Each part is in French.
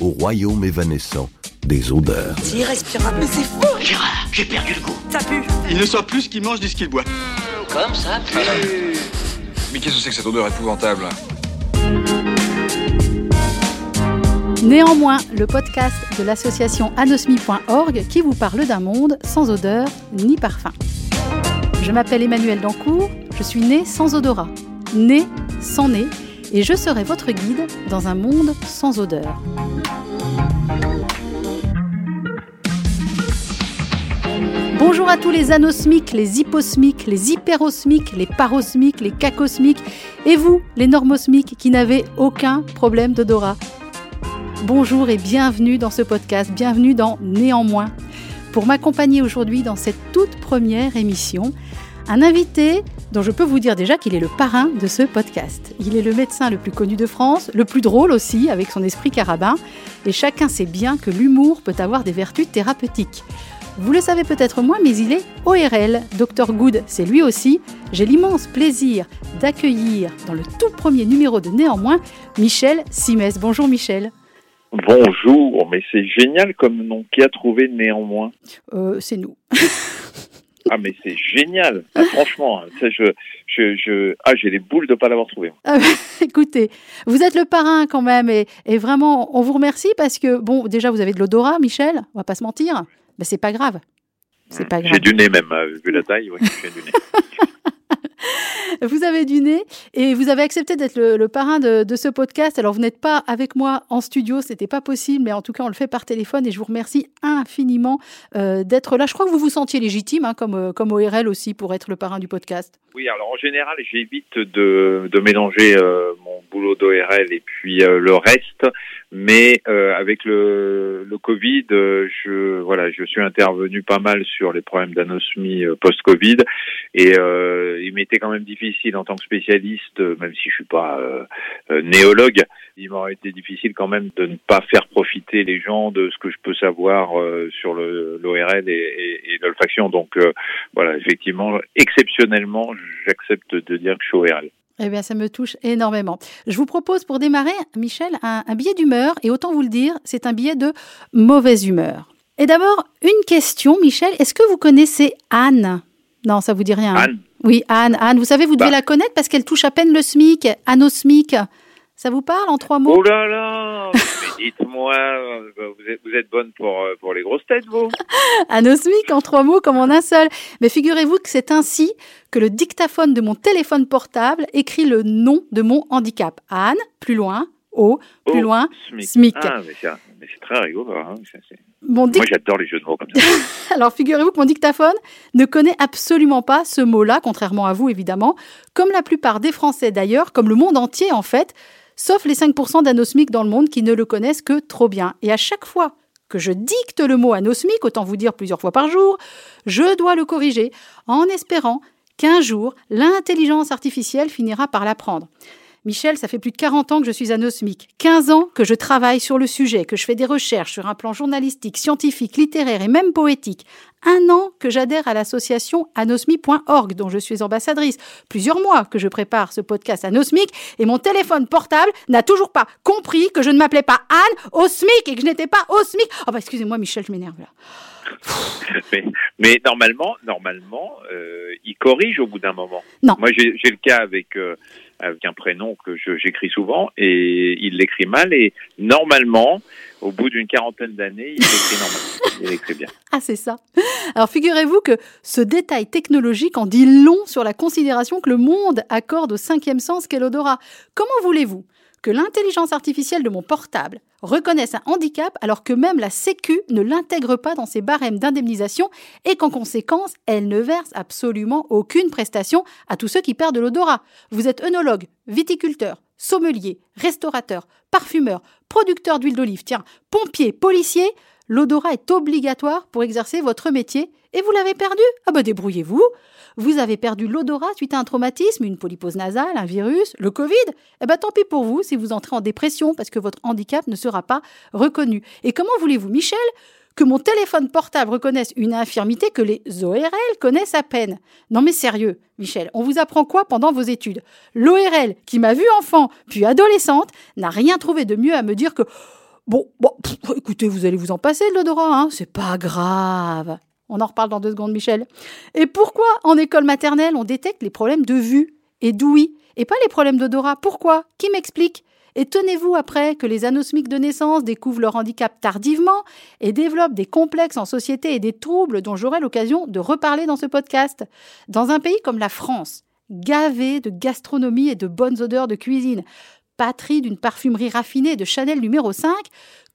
au royaume évanescent des odeurs. C'est irrespirable. Mais c'est fou Gérard, j'ai perdu le goût. Ça pue Il ne soit plus ce qu'il mange ni ce qu'il boit. Comme ça Mais qu'est-ce que c'est que cette odeur épouvantable? Néanmoins, le podcast de l'association anosmi.org qui vous parle d'un monde sans odeur ni parfum. Je m'appelle Emmanuel Dancourt, je suis née sans odorat, née sans nez, et je serai votre guide dans un monde sans odeur. Bonjour à tous les anosmiques, les hyposmiques, les hyperosmiques, les parosmiques, les cacosmiques, et vous, les normosmiques, qui n'avez aucun problème d'odorat. Bonjour et bienvenue dans ce podcast, bienvenue dans Néanmoins. Pour m'accompagner aujourd'hui dans cette toute première émission, un invité dont je peux vous dire déjà qu'il est le parrain de ce podcast. Il est le médecin le plus connu de France, le plus drôle aussi, avec son esprit carabin, et chacun sait bien que l'humour peut avoir des vertus thérapeutiques. Vous le savez peut-être moins, mais il est ORL. Dr Good, c'est lui aussi. J'ai l'immense plaisir d'accueillir dans le tout premier numéro de Néanmoins Michel Simès. Bonjour Michel. Bonjour, mais c'est génial comme nom. Qui a trouvé néanmoins? Euh, c'est nous. Ah, mais c'est génial. Ah, franchement, ça, je, je, je, ah, j'ai les boules de pas l'avoir trouvé. Ah, écoutez, vous êtes le parrain quand même et, et vraiment, on vous remercie parce que, bon, déjà, vous avez de l'odorat, Michel, on va pas se mentir. Ben, c'est pas grave. C'est pas grave. J'ai du nez même, euh, vu la taille, oui, j'ai du nez. Vous avez du nez et vous avez accepté d'être le, parrain de, ce podcast. Alors, vous n'êtes pas avec moi en studio, c'était pas possible, mais en tout cas, on le fait par téléphone et je vous remercie infiniment euh, d'être là. Je crois que vous vous sentiez légitime, hein, comme, euh, comme ORL aussi, pour être le parrain du podcast. Oui, alors en général, j'évite de, de mélanger euh, mon boulot d'ORL et puis le reste, mais euh, avec le, le Covid, euh, je voilà, je suis intervenu pas mal sur les problèmes d'anosmie euh, post-Covid et euh, il m'était quand même difficile en tant que spécialiste, même si je suis pas néologue, il m'aurait été difficile quand même de ne pas faire profiter les gens de ce que je peux savoir sur l'ORL et, et, et l'olfaction. Donc voilà, effectivement, exceptionnellement, j'accepte de dire que je suis ORL. Eh bien, ça me touche énormément. Je vous propose pour démarrer, Michel, un, un billet d'humeur, et autant vous le dire, c'est un billet de mauvaise humeur. Et d'abord, une question, Michel, est-ce que vous connaissez Anne? Non, ça vous dit rien. hein? Anne? Oui, Anne, Anne, vous savez, vous devez Bah. la connaître parce qu'elle touche à peine le SMIC, Anne au SMIC. Ça vous parle en trois mots? Oh là là dites-moi, euh, vous êtes, vous êtes bonne pour, euh, pour les grosses têtes, vous SMIC en trois mots comme en un seul. Mais figurez-vous que c'est ainsi que le dictaphone de mon téléphone portable écrit le nom de mon handicap. Anne, plus loin, O, plus Oh, loin, SMIC. SMIC. Ah, mais c'est, très rigolo. Hein. ça, Moi, j'adore les jeux de mots comme ça. Alors figurez-vous que mon dictaphone ne connaît absolument pas ce mot-là, contrairement à vous évidemment, comme la plupart des Français d'ailleurs, comme le monde entier en fait, sauf les 5% d'anosmiques dans le monde qui ne le connaissent que trop bien. Et à chaque fois que je dicte le mot anosmique, autant vous dire plusieurs fois par jour, je dois le corriger en espérant qu'un jour l'intelligence artificielle finira par l'apprendre. Michel, ça fait plus de 40 ans que je suis anosmique, 15 ans que je travaille sur le sujet, que je fais des recherches sur un plan journalistique, scientifique, littéraire et même poétique. Un an que j'adhère à l'association anosmi.org dont je suis ambassadrice. Plusieurs mois que je prépare ce podcast anosmique et mon téléphone portable n'a toujours pas compris que je ne m'appelais pas Anne au SMIC et que je n'étais pas au SMIC. Oh bah excusez-moi Michel, je m'énerve là. mais, mais normalement, normalement, euh, il corrige au bout d'un moment. Non. Moi, j'ai, j'ai le cas avec, euh, avec un prénom que j'écris souvent et il l'écrit mal et normalement, au bout d'une quarantaine d'années, il l'écrit normalement. Il l'écrit bien. Ah, c'est ça. Alors, figurez-vous que ce détail technologique en dit long sur la considération que le monde accorde au cinquième sens qu'est l'odorat. Comment voulez-vous que l'intelligence artificielle de mon portable reconnaisse un handicap alors que même la Sécu ne l'intègre pas dans ses barèmes d'indemnisation et qu'en conséquence, elle ne verse absolument aucune prestation à tous ceux qui perdent de l'odorat. Vous êtes œnologue, viticulteur, sommelier, restaurateur, parfumeur, producteur d'huile d'olive, tiens, pompier, policier, l'odorat est obligatoire pour exercer votre métier et vous l'avez perdu Ah bah débrouillez-vous Vous avez perdu l'odorat suite à un traumatisme, une polypose nasale, un virus, le Covid Eh ben tant pis pour vous si vous entrez en dépression parce que votre handicap ne sera pas reconnu. Et comment voulez-vous, Michel, que mon téléphone portable reconnaisse une infirmité que les ORL connaissent à peine? Non mais sérieux, Michel, on vous apprend quoi pendant vos études? L'ORL, qui m'a vue enfant puis adolescente, n'a rien trouvé de mieux à me dire que Bon, écoutez, vous allez vous en passer de l'odorat, hein c'est pas grave. On en reparle dans deux secondes, Michel. Et pourquoi en école maternelle on détecte les problèmes de vue et d'ouïe et pas les problèmes d'odorat? Pourquoi? Qui m'explique? Et tenez-vous après que les anosmiques de naissance découvrent leur handicap tardivement et développent des complexes en société et des troubles dont j'aurai l'occasion de reparler dans ce podcast. Dans un pays comme la France, gavé de gastronomie et de bonnes odeurs de cuisine, patrie d'une parfumerie raffinée de Chanel numéro 5,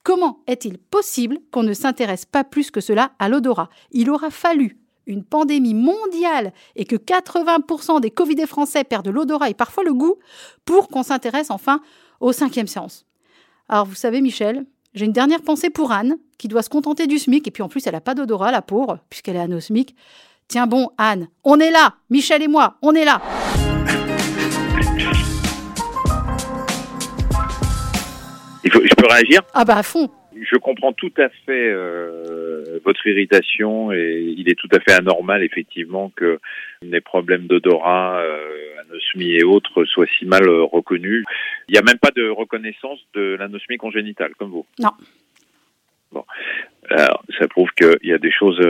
comment est-il possible qu'on ne s'intéresse pas plus que cela à l'odorat? Il aura fallu une pandémie mondiale et que 80% des Covidés français perdent l'odorat et parfois le goût pour qu'on s'intéresse enfin au cinquième séance. Alors vous savez Michel, j'ai une dernière pensée pour Anne, qui doit se contenter du SMIC, et puis en plus elle n'a pas d'odorat, la pauvre, puisqu'elle est anosmique. Tiens bon, Anne, on est là, Michel et moi, on est là. Réagir Ah bah à fond. Je comprends tout à fait euh, votre irritation et il est tout à fait anormal effectivement que les problèmes d'odorat, euh, anosmie et autres soient si mal euh, reconnus. Il n'y a même pas de reconnaissance de l'anosmie congénitale comme vous. Non. Bon, alors ça prouve qu'il y a des choses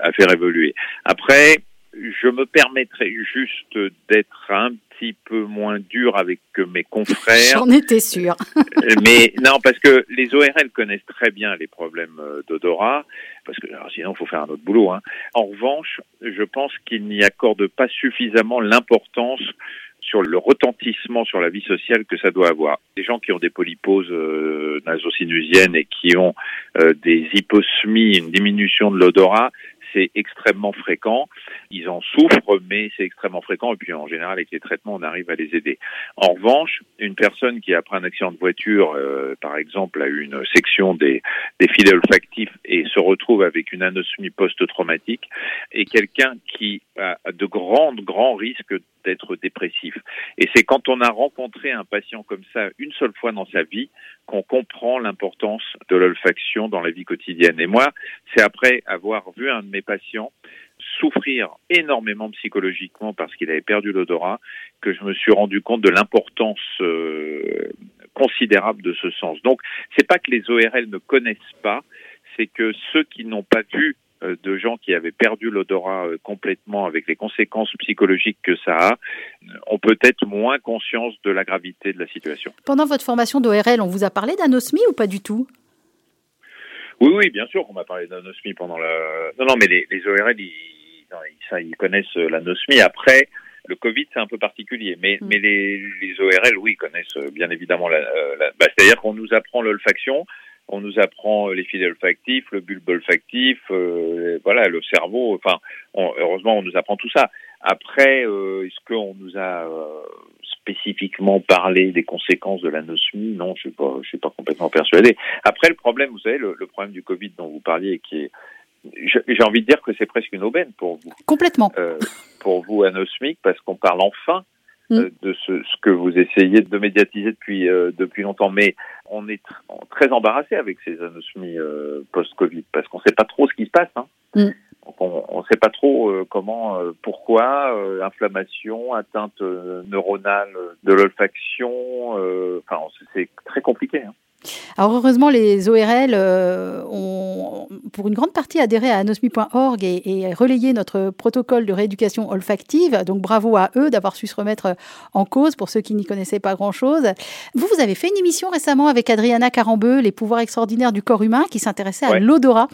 à faire évoluer. Après, je me permettrai juste d'être un petit peu moins dur avec mes confrères. J'en étais sûre. mais non, parce que les ORL connaissent très bien les problèmes euh, d'odorat, parce que alors, sinon il faut faire un autre boulot. Hein. En revanche, je pense qu'ils n'y accordent pas suffisamment l'importance sur le retentissement sur la vie sociale que ça doit avoir. Les gens qui ont des polyposes euh, nasosinusiennes et qui ont euh, des hyposmies, une diminution de l'odorat, c'est extrêmement fréquent. Ils en souffrent, mais c'est extrêmement fréquent. Et puis en général, avec les traitements, on arrive à les aider. En revanche, une personne qui après un accident de voiture, euh, par exemple, a eu une section des, des filets olfactifs et se retrouve avec une anosmie post-traumatique, est quelqu'un qui a de grands, grands risques d'être dépressif. Et c'est quand on a rencontré un patient comme ça une seule fois dans sa vie qu'on comprend l'importance de l'olfaction dans la vie quotidienne. Et moi, c'est après avoir vu un de mes patients souffrir énormément psychologiquement parce qu'il avait perdu l'odorat que je me suis rendu compte de l'importance euh, considérable de ce sens. Donc, c'est pas que les ORL ne connaissent pas, c'est que ceux qui n'ont pas vu de gens qui avaient perdu l'odorat euh, complètement avec les conséquences psychologiques que ça a, ont peut-être moins conscience de la gravité de la situation. Pendant votre formation d'ORL, on vous a parlé d'anosmie ou pas du tout? Oui, oui, bien sûr qu'on m'a parlé d'anosmie pendant la... Non, non, mais les, les ORL, ils, ça, connaissent l'anosmie. Après, le Covid, c'est un peu particulier, mais, Mm. mais les, les ORL, oui, connaissent euh, bien évidemment la... euh, la- bah, C'est-à-dire qu'on nous apprend l'olfaction, on nous apprend les filets olfactifs, le bulbe olfactif, euh, voilà, le cerveau. Enfin, on- heureusement, on nous apprend tout ça. Après, euh, est-ce qu'on nous a euh, spécifiquement parlé des conséquences de l'anosmie? Non, je suis pas, je suis pas complètement persuadé. Après, le problème, vous savez, le, le problème du Covid dont vous parliez, qui est, j'ai envie de dire que c'est presque une aubaine pour vous Complètement. euh, pour vous anosmique parce qu'on parle enfin Mm. euh, de ce, ce que vous essayez de médiatiser depuis euh, depuis longtemps. Mais on est tr- très embarrassé avec ces anosmies euh, post-Covid parce qu'on ne sait pas trop ce qui se passe. Hein. Mm. Donc on ne sait pas trop euh, comment, euh, pourquoi, inflammation, atteinte neuronale de l'olfaction. Enfin, c'est très compliqué. Hein. Alors heureusement, les ORL euh, ont, pour une grande partie, adhéré à anosmie.org et, et relayé notre protocole de rééducation olfactive. Donc bravo à eux d'avoir su se remettre en cause pour ceux qui n'y connaissaient pas grand-chose. Vous, vous avez fait une émission récemment avec Adriana Carambeu, Les pouvoirs extraordinaires du corps humain, qui s'intéressait à Ouais. l'odorat.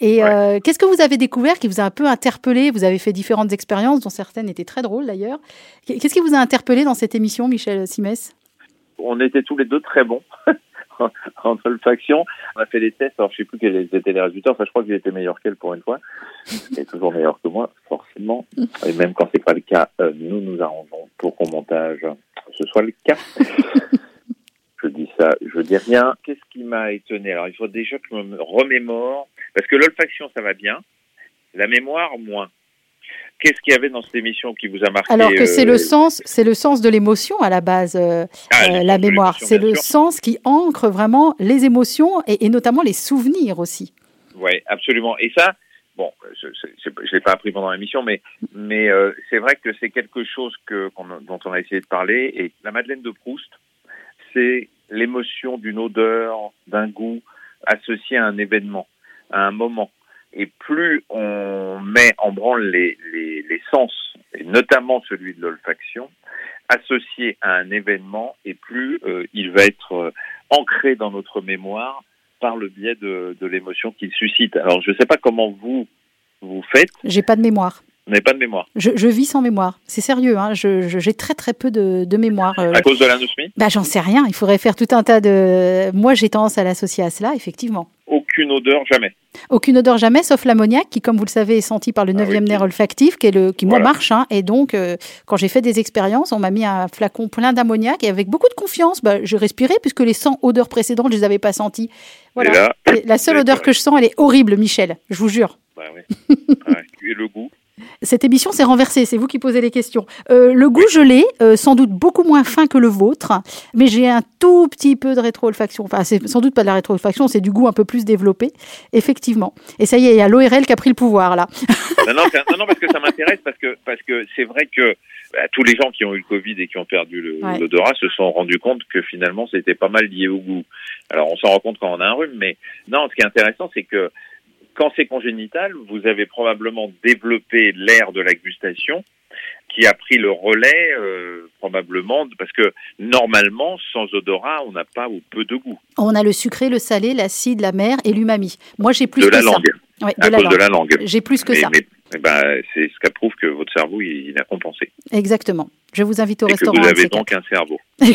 Et Ouais. euh, qu'est-ce que vous avez découvert qui vous a un peu interpellé? Vous avez fait différentes expériences, dont certaines étaient très drôles d'ailleurs. Qu'est-ce qui vous a interpellé dans cette émission, Michel Simès? On était tous les deux très bons en olfaction. On a fait des tests, alors je sais plus quels étaient les résultats. Enfin, je crois que j'étais meilleur qu'elle pour une fois. Elle est toujours meilleure que moi, forcément. Et même quand c'est pas le cas, euh, nous nous arrangeons pour qu'au montage ce soit le cas. je dis ça, je dis rien. Qu'est-ce qui m'a étonné? Alors, il faut déjà que je me remémore, parce que l'olfaction ça va bien, la mémoire moins. Qu'est-ce qu'il y avait dans cette émission qui vous a marqué Alors que c'est euh, le sens, c'est le sens de l'émotion à la base, euh, ah, euh, la mémoire. C'est le sûr. sens qui ancre vraiment les émotions et, et notamment les souvenirs aussi. Oui, absolument. Et ça, bon, je ne l'ai pas appris pendant l'émission, mais, mais euh, c'est vrai que c'est quelque chose que, dont on a essayé de parler. Et la Madeleine de Proust, c'est l'émotion d'une odeur, d'un goût associé à un événement, à un moment. Et plus on met en branle les, les, les sens, et notamment celui de l'olfaction, associé à un événement, et plus euh, il va être euh, ancré dans notre mémoire par le biais de, de l'émotion qu'il suscite. Alors je ne sais pas comment vous vous faites. J'ai pas de mémoire. Vous n'avez pas de mémoire. Je, je vis sans mémoire. C'est sérieux, hein. je, je- j'ai très très peu de, de mémoire. euh. À cause de l'anosmie Bah, j'en sais rien. Il faudrait faire tout un tas de. Moi, j'ai tendance à l'associer à cela, effectivement. Aucune odeur, jamais. Aucune odeur jamais, sauf l'ammoniac, qui, comme vous le savez, est senti par le Ah neuvième oui. nerf olfactif, qui, est le, qui moi marche. hein. et donc, euh, quand j'ai fait des expériences, on m'a mis un flacon plein d'ammoniac et avec beaucoup de confiance, bah, j'ai respiré puisque les 100 odeurs précédentes, je les avais pas senties. Voilà. Là, la seule odeur que je sens, elle est horrible, Michel. Je vous jure. bah ouais. Ouais. Et le goût Cette émission s'est renversée, c'est vous qui posez les questions. Euh, le goût, je l'ai, euh, sans doute beaucoup moins fin que le vôtre, mais j'ai un tout petit peu de rétro-olfaction. Enfin, c'est sans doute pas de la rétro-olfaction, c'est du goût un peu plus développé, effectivement. Et ça y est, il y a l'ORL qui a pris le pouvoir, là. non, non, c'est- non, non, parce que ça m'intéresse, parce que parce que c'est vrai que bah, tous les gens qui ont eu le Covid et qui ont perdu Ouais. l'odorat se sont rendus compte que finalement c'était pas mal lié au goût. Alors on s'en rend compte quand on a un rhume, mais non, ce qui est intéressant, c'est que quand c'est congénital, vous avez probablement développé l'air de la gustation qui a pris le relais euh, probablement parce que normalement sans odorat on n'a pas ou peu de goût On a le sucré, le salé, l'acide, la mer et l'umami. Moi, j'ai plus de que la ça. langue Ouais, de à la cause langue. de la langue. J'ai plus que mais, ça. mais- eh ben, c'est ce qui prouve que votre cerveau il, il a compensé Exactement. Je vous invite au et que restaurant. vous avez donc un cerveau.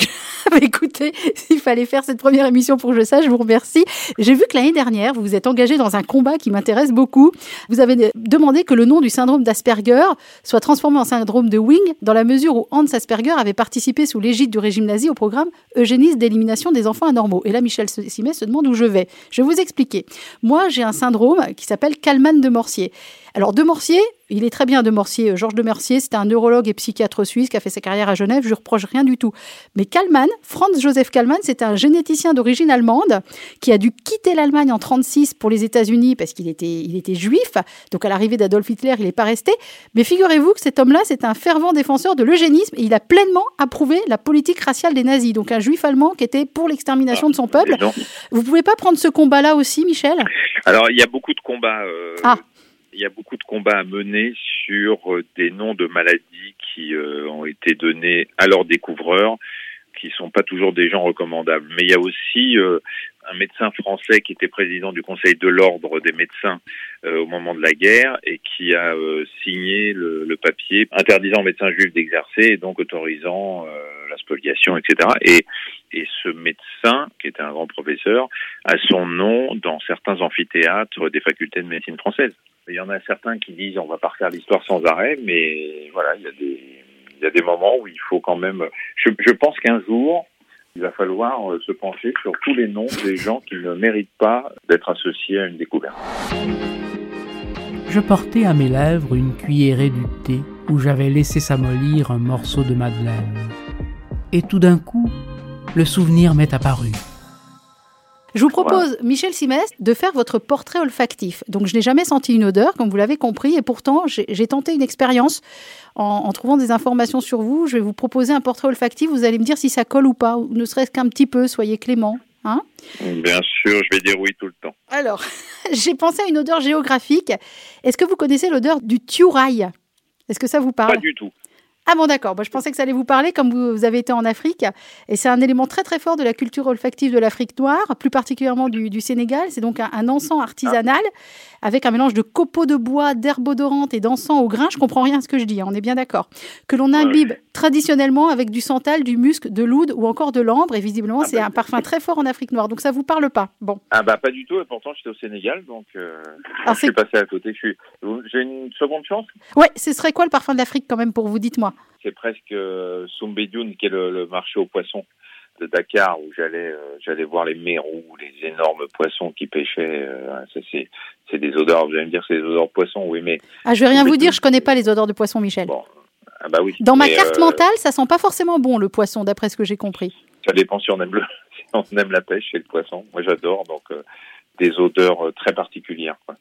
Bah, Écoutez, s'il fallait faire cette première émission pour que je sache, je vous remercie. J'ai vu que l'année dernière, vous vous êtes engagé dans un combat qui m'intéresse beaucoup. Vous avez demandé que le nom du syndrome d'Asperger soit transformé en syndrome de Wing, dans la mesure où Hans Asperger avait participé sous l'égide du régime nazi au programme eugéniste d'élimination des enfants anormaux. Et là, Michel Simet se demande où je vais. Je vais vous expliquer. Moi, j'ai un syndrome qui s'appelle Kalman de Morsier. Alors, de Morsier, il est très bien de Morsier. Georges de Morsier, c'était un neurologue et psychiatre suisse qui a fait sa carrière à Genève. Je ne reproche rien du tout. Mais Kalman, Franz Joseph Kalman, c'est un généticien d'origine allemande qui a dû quitter l'Allemagne en 36 pour les États-Unis parce qu'il était, il était juif. Donc à l'arrivée d'Adolf Hitler, il n'est pas resté. Mais figurez-vous que cet homme-là, c'est un fervent défenseur de l'eugénisme et il a pleinement approuvé la politique raciale des nazis. Donc un juif allemand qui était pour l'extermination de son peuple. Dis donc. Vous pouvez pas prendre ce combat-là aussi, Michel? Alors il y a beaucoup de combats. euh, Ah. Il y a beaucoup de combats à mener sur euh, des noms de maladies qui euh, ont été donnés à leurs découvreurs, qui sont pas toujours des gens recommandables. Mais il y a aussi euh, un médecin français qui était président du Conseil de l'ordre des médecins au moment de la guerre et qui a signé le, papier interdisant aux médecins juifs d'exercer et donc autorisant la spoliation, etc. Et, et ce médecin, qui était un grand professeur, a son nom dans certains amphithéâtres des facultés de médecine française. Il y en a certains qui disent on va pas refaire l'histoire sans arrêt, mais voilà, il y a des, moments où il faut quand même. Je, je pense qu'un jour, il va falloir euh, se pencher sur tous les noms des gens qui ne méritent pas d'être associés à une découverte. Je portais à mes lèvres une cuillerée du thé où j'avais laissé s'amollir un morceau de madeleine. Et tout d'un coup, le souvenir m'est apparu. Je vous propose, Michel Simès, de faire votre portrait olfactif. Donc, je n'ai jamais senti une odeur, comme vous l'avez compris, et pourtant, j'ai j'ai tenté une expérience en, en trouvant des informations sur vous. Je vais vous proposer un portrait olfactif. Vous allez me dire si ça colle ou pas, ou ne serait-ce qu'un petit peu. Soyez clément. Hein Bien sûr, je vais dire oui tout le temps. Alors, j'ai pensé à une odeur géographique. Est-ce que vous connaissez l'odeur du tiurail Est-ce que ça vous parle? Pas du tout. Ah bon, d'accord. Moi, je pensais que ça allait vous parler, comme vous, avez été en Afrique. Et c'est un élément très, très fort de la culture olfactive de l'Afrique noire, plus particulièrement du, du Sénégal. C'est donc un, un encens artisanal avec un mélange de copeaux de bois, d'herbes odorantes et d'encens au grain. Je comprends rien à ce que je dis, hein, on est bien d'accord. Que l'on imbibe traditionnellement avec du santal, du musc, de l'oud ou encore de l'ambre. Et visiblement, Ah c'est bah, un parfum très fort en Afrique noire. Donc ça vous parle pas. Bon. Ah bah pas du tout, et pourtant j'étais au Sénégal, donc euh, Ah, je suis passé à côté. Suis... J'ai une seconde chance? Ouais, ce serait quoi le parfum de l'Afrique quand même pour vous? Dites-moi. C'est presque euh, qui est le, le marché aux poissons de Dakar, où j'allais euh, j'allais voir les mérous, les énormes poissons qui pêchaient. euh, ça c'est c'est des odeurs. Vous allez me dire c'est des odeurs de poissons, oui, mais Ah, je vais rien vous dire, je connais pas les odeurs de poisson, Michel. bon, ah bah oui. Dans ma carte euh, mentale, ça sent pas forcément bon le poisson, d'après ce que j'ai compris. Ça dépend si on aime le, si on aime la pêche et le poisson. Moi j'adore, donc euh, des odeurs très particulières. Quoi.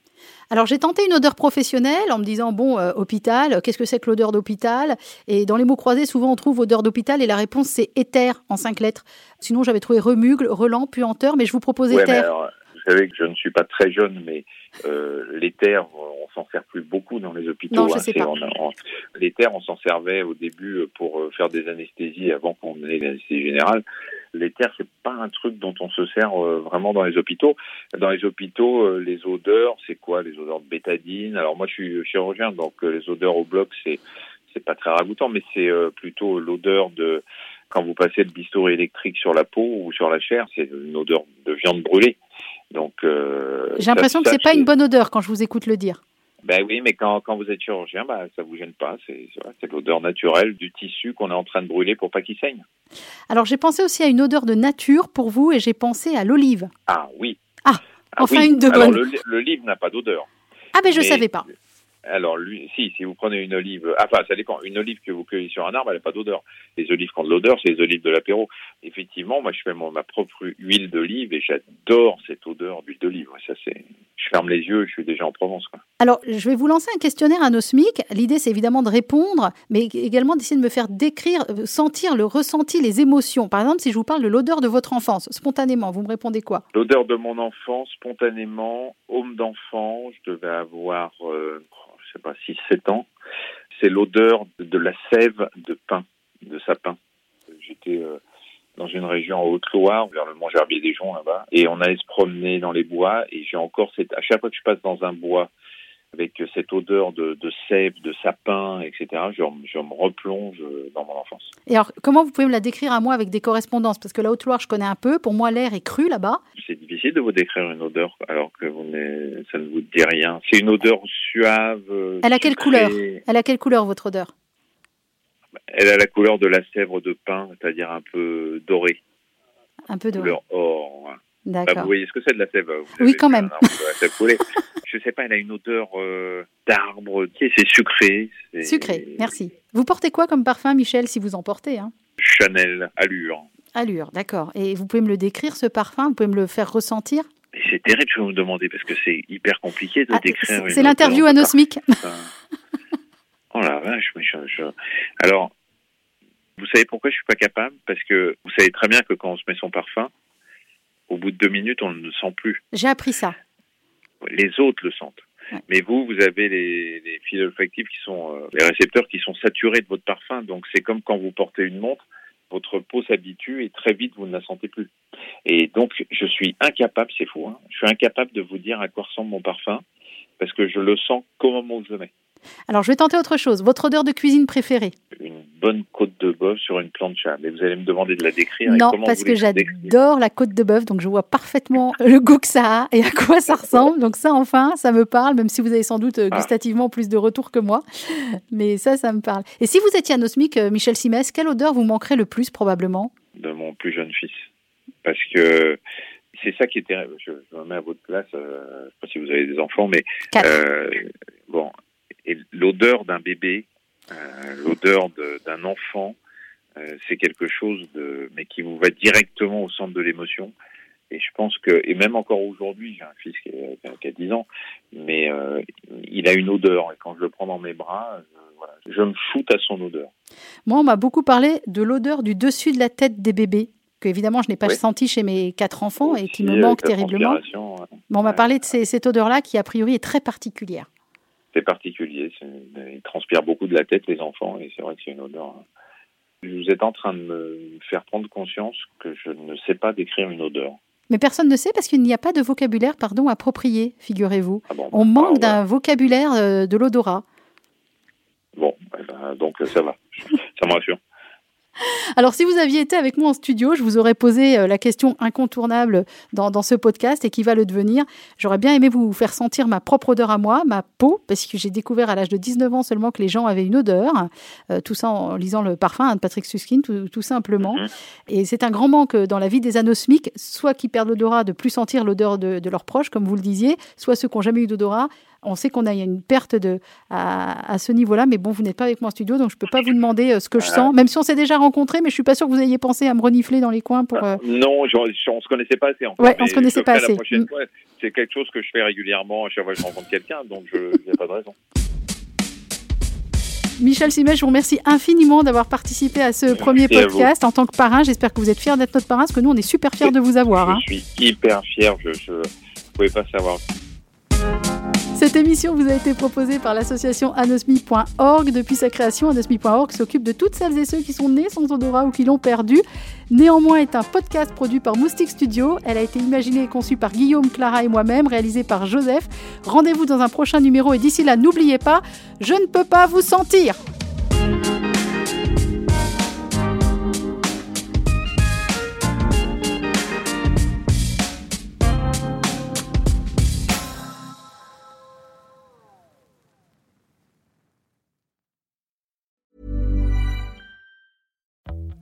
Alors j'ai tenté une odeur professionnelle en me disant bon euh, hôpital, qu'est-ce que c'est que l'odeur d'hôpital? Et dans les mots croisés, souvent on trouve odeur d'hôpital et la réponse c'est éther en cinq lettres. Sinon j'avais trouvé remugle, relan, puanteur, mais je vous propose Ouais, éther. mais alors, vous savez que je ne suis pas très jeune, mais euh, l'éther, on s'en sert plus beaucoup dans les hôpitaux. Non, je hein. sais C'est- pas. on on- L'éther, on s'en servait au début pour euh, faire des anesthésies avant qu'on ait l'anesthésie générale. L'éther, c'est pas un truc dont on se sert euh, vraiment dans les hôpitaux. Dans les hôpitaux, euh, les odeurs, c'est quoi? Les odeurs de bétadine? Alors moi, je suis chirurgien, donc euh, les odeurs au bloc, c'est c'est pas très ragoûtant, mais c'est euh, plutôt l'odeur de quand vous passez le bistouri électrique sur la peau ou sur la chair, c'est une odeur de viande brûlée. Donc euh, J'ai l'impression que c'est pas une bonne odeur quand je vous écoute le dire. Ben oui, mais quand, quand vous êtes chirurgien, bah, ça vous gêne pas. C'est l'odeur naturelle du tissu qu'on est en train de brûler pour pas qu'il saigne. Alors j'ai pensé aussi à une odeur de nature pour vous et j'ai pensé à l'olive. Ah oui. Ah, enfin oui. une de Alors bonne. le livre n'a pas d'odeur. Ah ben je Mais- savais pas. Alors lui, si, si vous prenez une olive, ah, enfin ça dépend. Une olive que vous cueillez sur un arbre, elle n'a pas d'odeur. Les olives qui ont de l'odeur, c'est les olives de l'apéro. Effectivement, moi je fais mon, ma propre huile d'olive et j'adore cette odeur d'huile d'olive. Ça c'est, je ferme les yeux, je suis déjà en Provence. Quoi. Alors, je vais vous lancer un questionnaire anosmique. L'idée, c'est évidemment de répondre, mais également d'essayer de me faire décrire, euh, sentir le ressenti, les émotions. Par exemple, si je vous parle de l'odeur de votre enfance, spontanément, vous me répondez quoi? L'odeur de mon enfant, spontanément, homme d'enfant, je devais avoir, euh, pas, 6-7 ans. C'est l'odeur de, la sève de pin, de sapin. J'étais euh, dans une région en Haute-Loire, vers le Mont Gerbier des Joncs là-bas, et on allait se promener dans les bois, et j'ai encore cette, à chaque fois que je passe dans un bois, avec cette odeur de, de sève, de sapin, etc., je, je me replonge dans mon enfance. Et alors, comment vous pouvez me la décrire à moi avec des correspondances? Parce que la Haute-Loire, je connais un peu. Pour moi, l'air est cru là-bas. C'est difficile de vous décrire une odeur alors que vous ça ne vous dit rien. C'est une odeur suave. Elle a quelle couleur? Elle a quelle couleur, votre odeur? Elle a la couleur de la sèvre de pin, c'est-à-dire un peu dorée, Un peu de... couleur or. Bah, vous D'accord. voyez ce que c'est de la sève vous Oui, quand même. sève. Je sais pas, elle a une odeur euh, d'arbre. C'est sucré. Sucré, merci. Vous portez quoi comme parfum, Michel, si vous en portez hein? Chanel, allure. Allure, d'accord. Et vous pouvez me le décrire, ce parfum? Vous pouvez me le faire ressentir? C'est terrible de vous demander parce que c'est hyper compliqué de Ah, décrire. C'est l'interview de anosmique. parfum. oh la vache, mais je- je- alors, vous savez pourquoi je suis pas capable? Parce que vous savez très bien que quand on se met son parfum, au bout de deux minutes, on ne le sent plus. J'ai appris ça. Les autres le sentent. Ouais. Mais vous, vous avez les, les fils olfactifs qui sont, euh, les récepteurs qui sont saturés de votre parfum. Donc c'est comme quand vous portez une montre, votre peau s'habitue et très vite vous ne la sentez plus. Et donc je suis incapable, c'est fou, hein, je suis incapable de vous dire à quoi ressemble mon parfum parce que je le sens qu'au moment où je le mets. Alors, je vais tenter autre chose. Votre odeur de cuisine préférée? Bonne côte de bœuf sur une plancha. Mais vous allez me demander de la décrire. Non, parce que j'adore la côte de bœuf, donc je vois parfaitement le goût que ça a et à quoi ça ressemble. Donc ça, enfin, ça me parle, même si vous avez sans doute euh, Ah. gustativement plus de retours que moi. Mais ça, ça me parle. Et si vous étiez anosmique, euh, Michel Simès, quelle odeur vous manquerait le plus probablement? De mon plus jeune fils. Parce que c'est ça qui est terrible. Je, je me mets à votre place, euh, je sais pas si vous avez des enfants, mais Quatre. euh, bon, et l'odeur d'un bébé, l'odeur de- d'un enfant, euh, c'est quelque chose de, mais qui vous va directement au centre de l'émotion. Et je pense que, et même encore aujourd'hui, j'ai un fils qui, qui a 10 ans, mais euh, il a une odeur. Et quand je le prends dans mes bras, je, voilà, je me shoot à son odeur. Moi, on m'a beaucoup parlé de l'odeur du dessus de la tête des bébés, que évidemment je n'ai pas Oui. senti chez mes quatre enfants et qui me manque terriblement. transpiration, ouais. Mais on m'a parlé de ces- cette odeur-là qui, a priori, est très particulière. C'est particulier. Ils transpirent beaucoup de la tête, les enfants, et c'est vrai que c'est une odeur. hein. Vous êtes en train de me faire prendre conscience que je ne sais pas décrire une odeur. Mais personne ne sait parce qu'il n'y a pas de vocabulaire pardon, approprié, figurez-vous. Ah bon, On manque ah, d'un vocabulaire euh, de l'odorat. Bon, eh ben, donc ça va. Ça me rassure. Alors, si vous aviez été avec moi en studio, je vous aurais posé euh, la question incontournable dans, dans ce podcast et qui va le devenir. J'aurais bien aimé vous faire sentir ma propre odeur à moi, ma peau, parce que j'ai découvert à l'âge de 19 ans seulement que les gens avaient une odeur. Euh, tout ça en lisant le parfum de Patrick Susskind, tout, tout simplement. Mhm. Et c'est un grand manque dans la vie des anosmiques, soit qui perdent l'odorat de plus sentir l'odeur de, de leurs proches, comme vous le disiez, soit ceux qui n'ont jamais eu d'odorat On sait qu'on a une perte de, à, ce niveau-là, mais bon, vous n'êtes pas avec moi en studio, donc je ne peux pas vous demander euh, ce que je sens, même si on s'est déjà rencontrés, mais je suis pas sûre que vous ayez pensé à me renifler dans les coins pour. Euh, non, on ne se connaissait pas assez encore. Ouais, on se connaissait pas assez. Mm. c'est quelque chose que je fais régulièrement à chaque fois que je rencontre quelqu'un, donc il n'y a pas de raison. Michel Simet, je vous remercie infiniment d'avoir participé à ce premier podcast en tant que parrain. J'espère que vous êtes fier d'être notre parrain, parce que nous, on est super fiers de vous avoir. Je hein. suis hyper fier, je ne pouvais pas savoir. Cette émission vous a été proposée par l'association anosmi.org. Depuis sa création, anosmi.org s'occupe de toutes celles et ceux qui sont nés sans odorat ou qui l'ont perdu. Néanmoins est un podcast produit par Moustique Studio. Elle a été imaginée et conçue par Guillaume, Clara et moi-même, réalisée par Joseph. Rendez-vous dans un prochain numéro et d'ici là, n'oubliez pas, je ne peux pas vous sentir.